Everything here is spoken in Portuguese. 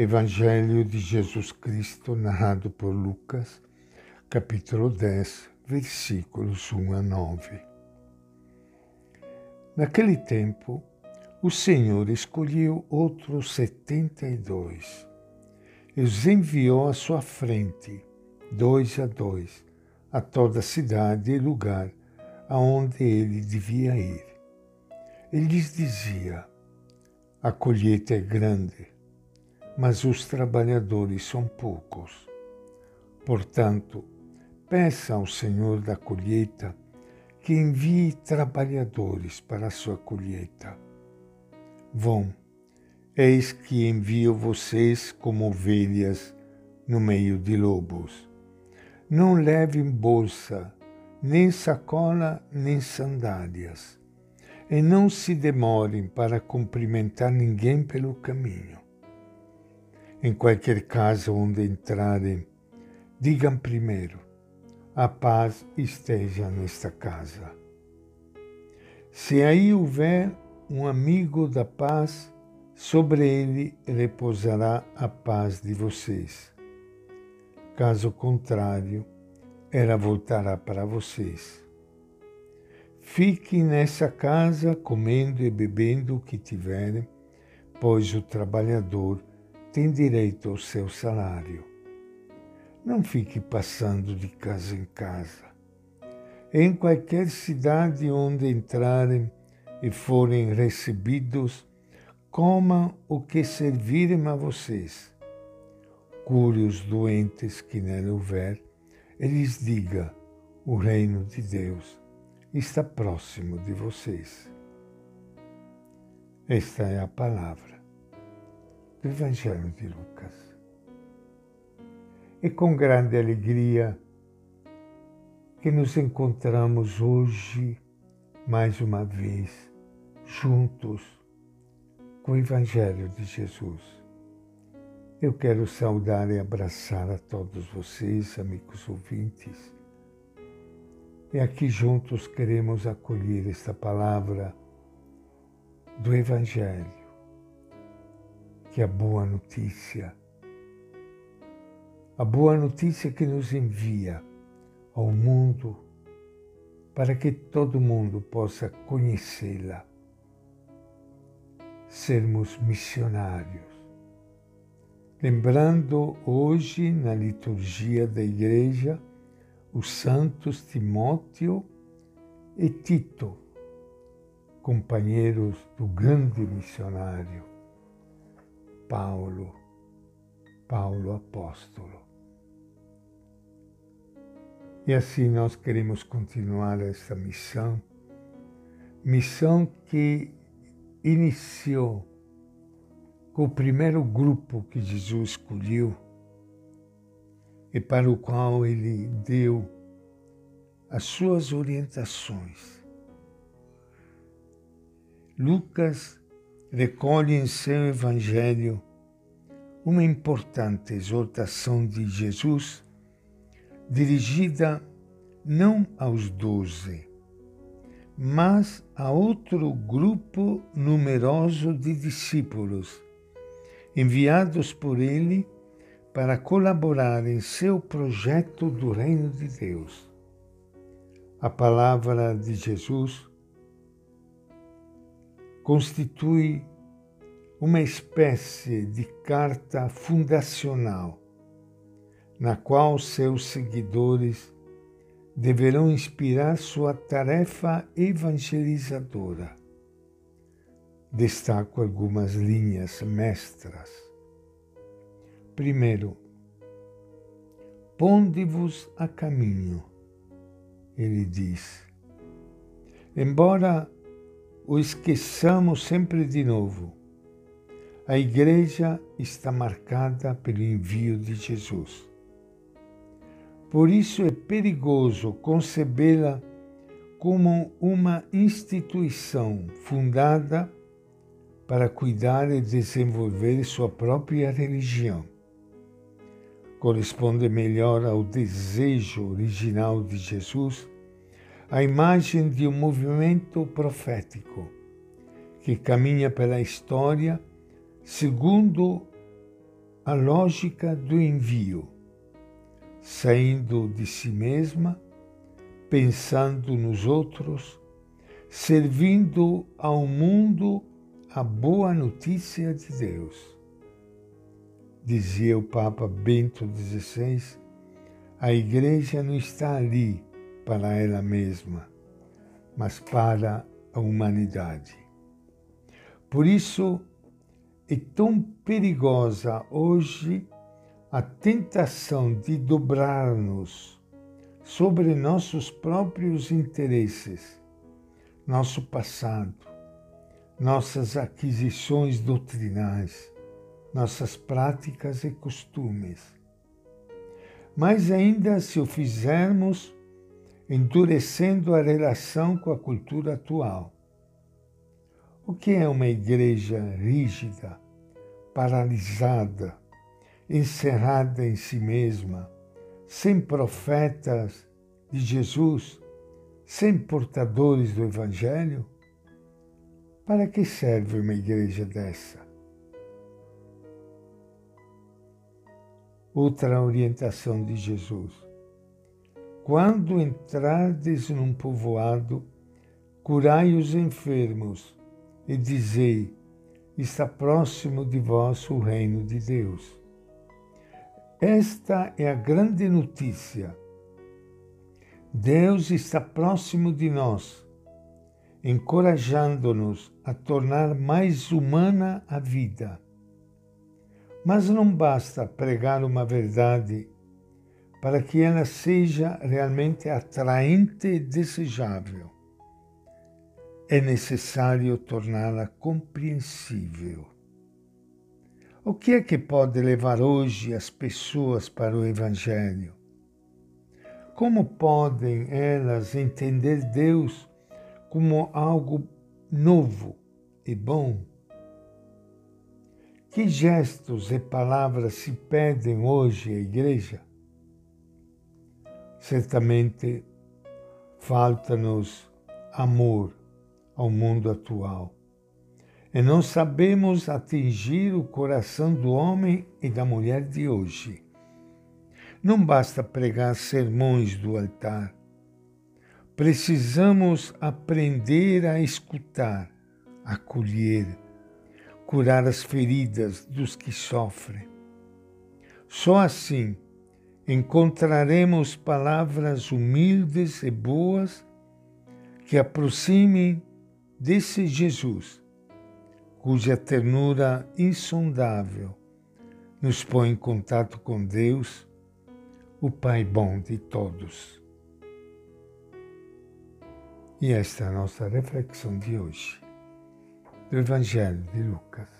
Evangelho de Jesus Cristo, narrado por Lucas, capítulo 10, versículos 1 a 9. Naquele tempo, o Senhor escolheu outros setenta e dois e os enviou à sua frente, dois a dois, a toda cidade e lugar aonde ele devia ir. Ele lhes dizia: A colheita é grande mas os trabalhadores são poucos. Portanto, peça ao Senhor da colheita que envie trabalhadores para a sua colheita. Vão, eis que envio vocês como ovelhas no meio de lobos. Não levem bolsa, nem sacola, nem sandálias, e não se demorem para cumprimentar ninguém pelo caminho. Em qualquer casa onde entrarem, digam primeiro: a paz esteja nesta casa. Se aí houver um amigo da paz, sobre ele repousará a paz de vocês. Caso contrário, ela voltará para vocês. Fiquem nessa casa comendo e bebendo o que tiverem, pois o trabalhador tem direito ao seu salário. Não fique passando de casa em casa. Em qualquer cidade onde entrarem e forem recebidos, comam o que servirem a vocês. Cure os doentes que nela houver e lhes diga: o reino de Deus está próximo de vocês. Esta é a palavra do Evangelho de Lucas. E com grande alegria que nos encontramos hoje, mais uma vez, juntos com o Evangelho de Jesus. Eu quero saudar e abraçar a todos vocês, amigos ouvintes. E aqui juntos queremos acolher esta palavra do Evangelho que a boa notícia. A boa notícia que nos envia ao mundo para que todo mundo possa conhecê-la. Sermos missionários. Lembrando hoje na liturgia da Igreja os santos Timóteo e Tito, companheiros do grande missionário Paulo, Paulo apóstolo. E assim nós queremos continuar essa missão, missão que iniciou com o primeiro grupo que Jesus escolheu e para o qual ele deu as suas orientações. Lucas recolhe em seu Evangelho uma importante exortação de Jesus dirigida não aos doze, mas a outro grupo numeroso de discípulos, enviados por ele para colaborar em seu projeto do Reino de Deus. A palavra de Jesus constitui uma espécie de carta fundacional, na qual seus seguidores deverão inspirar sua tarefa evangelizadora. Destaco algumas linhas mestras. Primeiro, ponde-vos a caminho, ele diz. Embora o esqueçamos sempre de novo. A igreja está marcada pelo envio de Jesus. Por isso é perigoso concebê-la como uma instituição fundada para cuidar e desenvolver sua própria religião. Corresponde melhor ao desejo original de Jesus a imagem de um movimento profético que caminha pela história segundo a lógica do envio, saindo de si mesma, pensando nos outros, servindo ao mundo a boa notícia de Deus. Dizia o Papa Bento XVI, a Igreja não está ali para ela mesma, mas para a humanidade. Por isso, é tão perigosa hoje a tentação de dobrar-nos sobre nossos próprios interesses, nosso passado, nossas aquisições doutrinais, nossas práticas e costumes. Mas ainda se o fizermos endurecendo a relação com a cultura atual o que é uma igreja rígida, paralisada, encerrada em si mesma, sem profetas de Jesus, sem portadores do Evangelho? Para que serve uma igreja dessa? Outra orientação de Jesus. Quando entrardes num povoado, curai os enfermos e dizei: está próximo de vós o reino de Deus. Esta é a grande notícia. Deus está próximo de nós, encorajando-nos a tornar mais humana a vida. Mas não basta pregar uma verdade para que ela seja realmente atraente e desejável é necessário torná-la compreensível. O que é que pode levar hoje as pessoas para o Evangelho? Como podem elas entender Deus como algo novo e bom? Que gestos e palavras se pedem hoje à Igreja? Certamente falta-nos amor ao mundo atual. E não sabemos atingir o coração do homem e da mulher de hoje. Não basta pregar sermões do altar. Precisamos aprender a escutar, acolher, curar as feridas dos que sofrem. Só assim encontraremos palavras humildes e boas que aproximem disse Jesus, cuja ternura insondável nos põe em contato com Deus, o Pai bom de todos. E esta é a nossa reflexão de hoje, do Evangelho de Lucas.